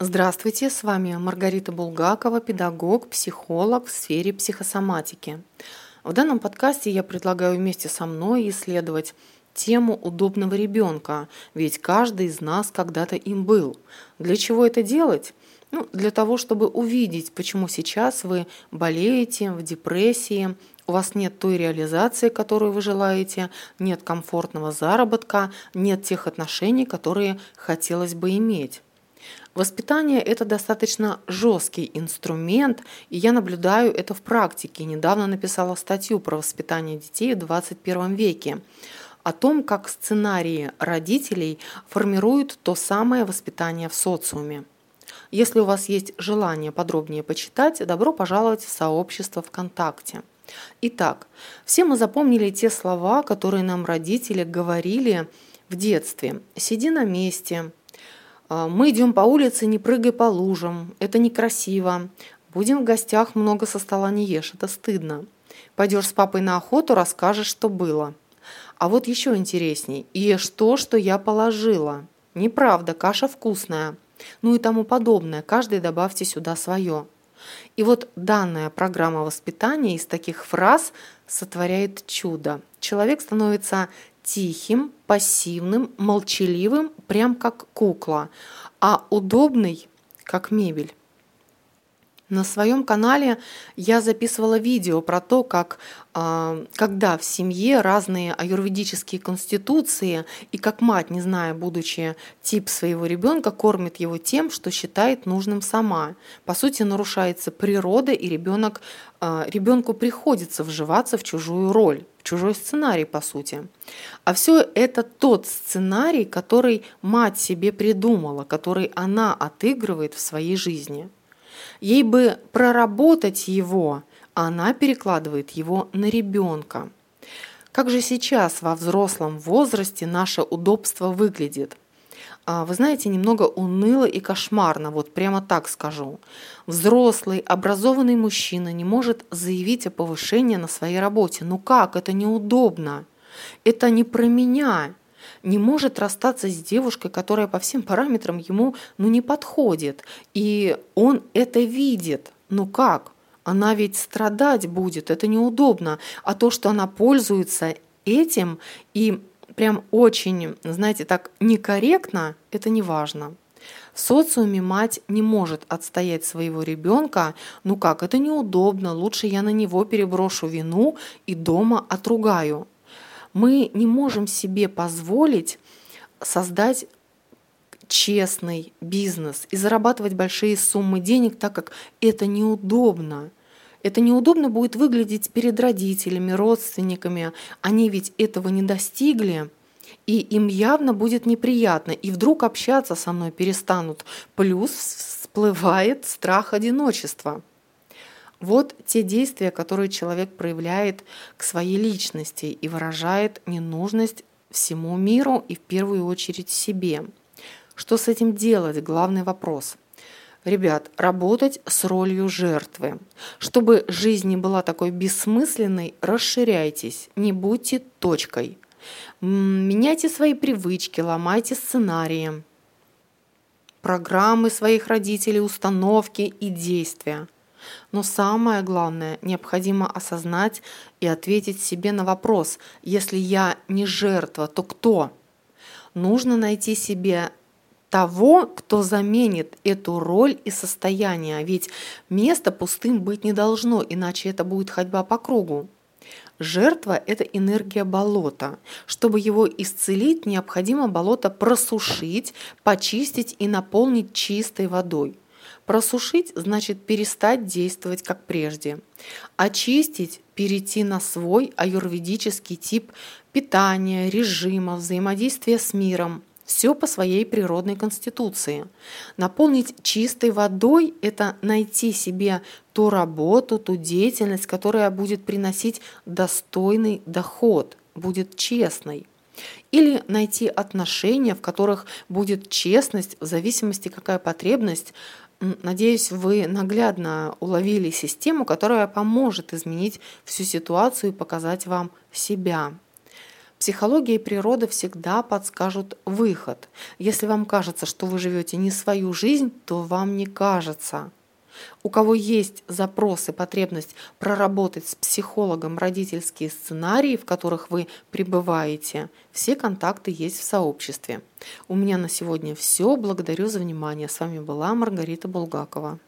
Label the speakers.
Speaker 1: Здравствуйте, с вами Маргарита Булгакова, педагог, психолог в сфере психосоматики. В данном подкасте я предлагаю вместе со мной исследовать тему удобного ребенка, ведь каждый из нас когда-то им был. Для чего это делать? Ну, для того, чтобы увидеть, почему сейчас вы болеете, в депрессии, у вас нет той реализации, которую вы желаете, нет комфортного заработка, нет тех отношений, которые хотелось бы иметь. Воспитание – это достаточно жесткий инструмент, и я наблюдаю это в практике. Недавно написала статью про воспитание детей в 21 веке о том, как сценарии родителей формируют то самое воспитание в социуме. Если у вас есть желание подробнее почитать, добро пожаловать в сообщество ВКонтакте. Итак, все мы запомнили те слова, которые нам родители говорили в детстве. «Сиди на месте», «А, «Мы идем по улице, не прыгай по лужам, это некрасиво», «Будем в гостях, много со стола не ешь, это стыдно», «Пойдешь с папой на охоту, расскажешь, что было». А вот еще интересней. «Ешь то, что я положила». «Неправда, каша вкусная». Ну и тому подобное. Каждый добавьте сюда свое. И вот данная программа воспитания из таких фраз сотворяет чудо. Человек становится тихим, пассивным, молчаливым, прям как кукла, а удобный, как мебель. На своем канале я записывала видео про то, как а, когда в семье разные аюрведические конституции и как мать, не зная, будучи тип своего ребенка, кормит его тем, что считает нужным сама. По сути, нарушается природа, и ребенок, а, ребенку приходится вживаться в чужую роль, чужой сценарий, по сути. А все это тот сценарий, который мать себе придумала, который она отыгрывает в своей жизни. Ей бы проработать его, а она перекладывает его на ребенка. Как же сейчас во взрослом возрасте наше удобство выглядит? А, вы знаете, немного уныло и кошмарно, вот прямо так скажу. Взрослый, образованный мужчина не может заявить о повышении на своей работе. Ну как? Это неудобно. Это не про меня не может расстаться с девушкой, которая по всем параметрам ему ну, не подходит. И он это видит. Ну как? Она ведь страдать будет, это неудобно. А то, что она пользуется этим и прям очень, знаете, так некорректно, это не важно. В социуме мать не может отстоять своего ребенка. Ну как, это неудобно, лучше я на него переброшу вину и дома отругаю. Мы не можем себе позволить создать честный бизнес и зарабатывать большие суммы денег, так как это неудобно. Это неудобно будет выглядеть перед родителями, родственниками. Они ведь этого не достигли, и им явно будет неприятно. И вдруг общаться со мной перестанут. Плюс всплывает страх одиночества. Вот те действия, которые человек проявляет к своей личности и выражает ненужность всему миру и в первую очередь себе. Что с этим делать? Главный вопрос. Ребят, работать с ролью жертвы. Чтобы жизнь не была такой бессмысленной, расширяйтесь, не будьте точкой. Меняйте свои привычки, ломайте сценарии, программы своих родителей, установки и действия – но самое главное, необходимо осознать и ответить себе на вопрос, если я не жертва, то кто? Нужно найти себе того, кто заменит эту роль и состояние, ведь место пустым быть не должно, иначе это будет ходьба по кругу. Жертва – это энергия болота. Чтобы его исцелить, необходимо болото просушить, почистить и наполнить чистой водой. Просушить значит перестать действовать как прежде. Очистить – перейти на свой аюрведический тип питания, режима, взаимодействия с миром. Все по своей природной конституции. Наполнить чистой водой – это найти себе ту работу, ту деятельность, которая будет приносить достойный доход, будет честной. Или найти отношения, в которых будет честность, в зависимости какая потребность, Надеюсь, вы наглядно уловили систему, которая поможет изменить всю ситуацию и показать вам себя. Психология и природа всегда подскажут выход. Если вам кажется, что вы живете не свою жизнь, то вам не кажется. У кого есть запрос и потребность проработать с психологом родительские сценарии, в которых вы пребываете, все контакты есть в сообществе. У меня на сегодня все. Благодарю за внимание. С вами была Маргарита Булгакова.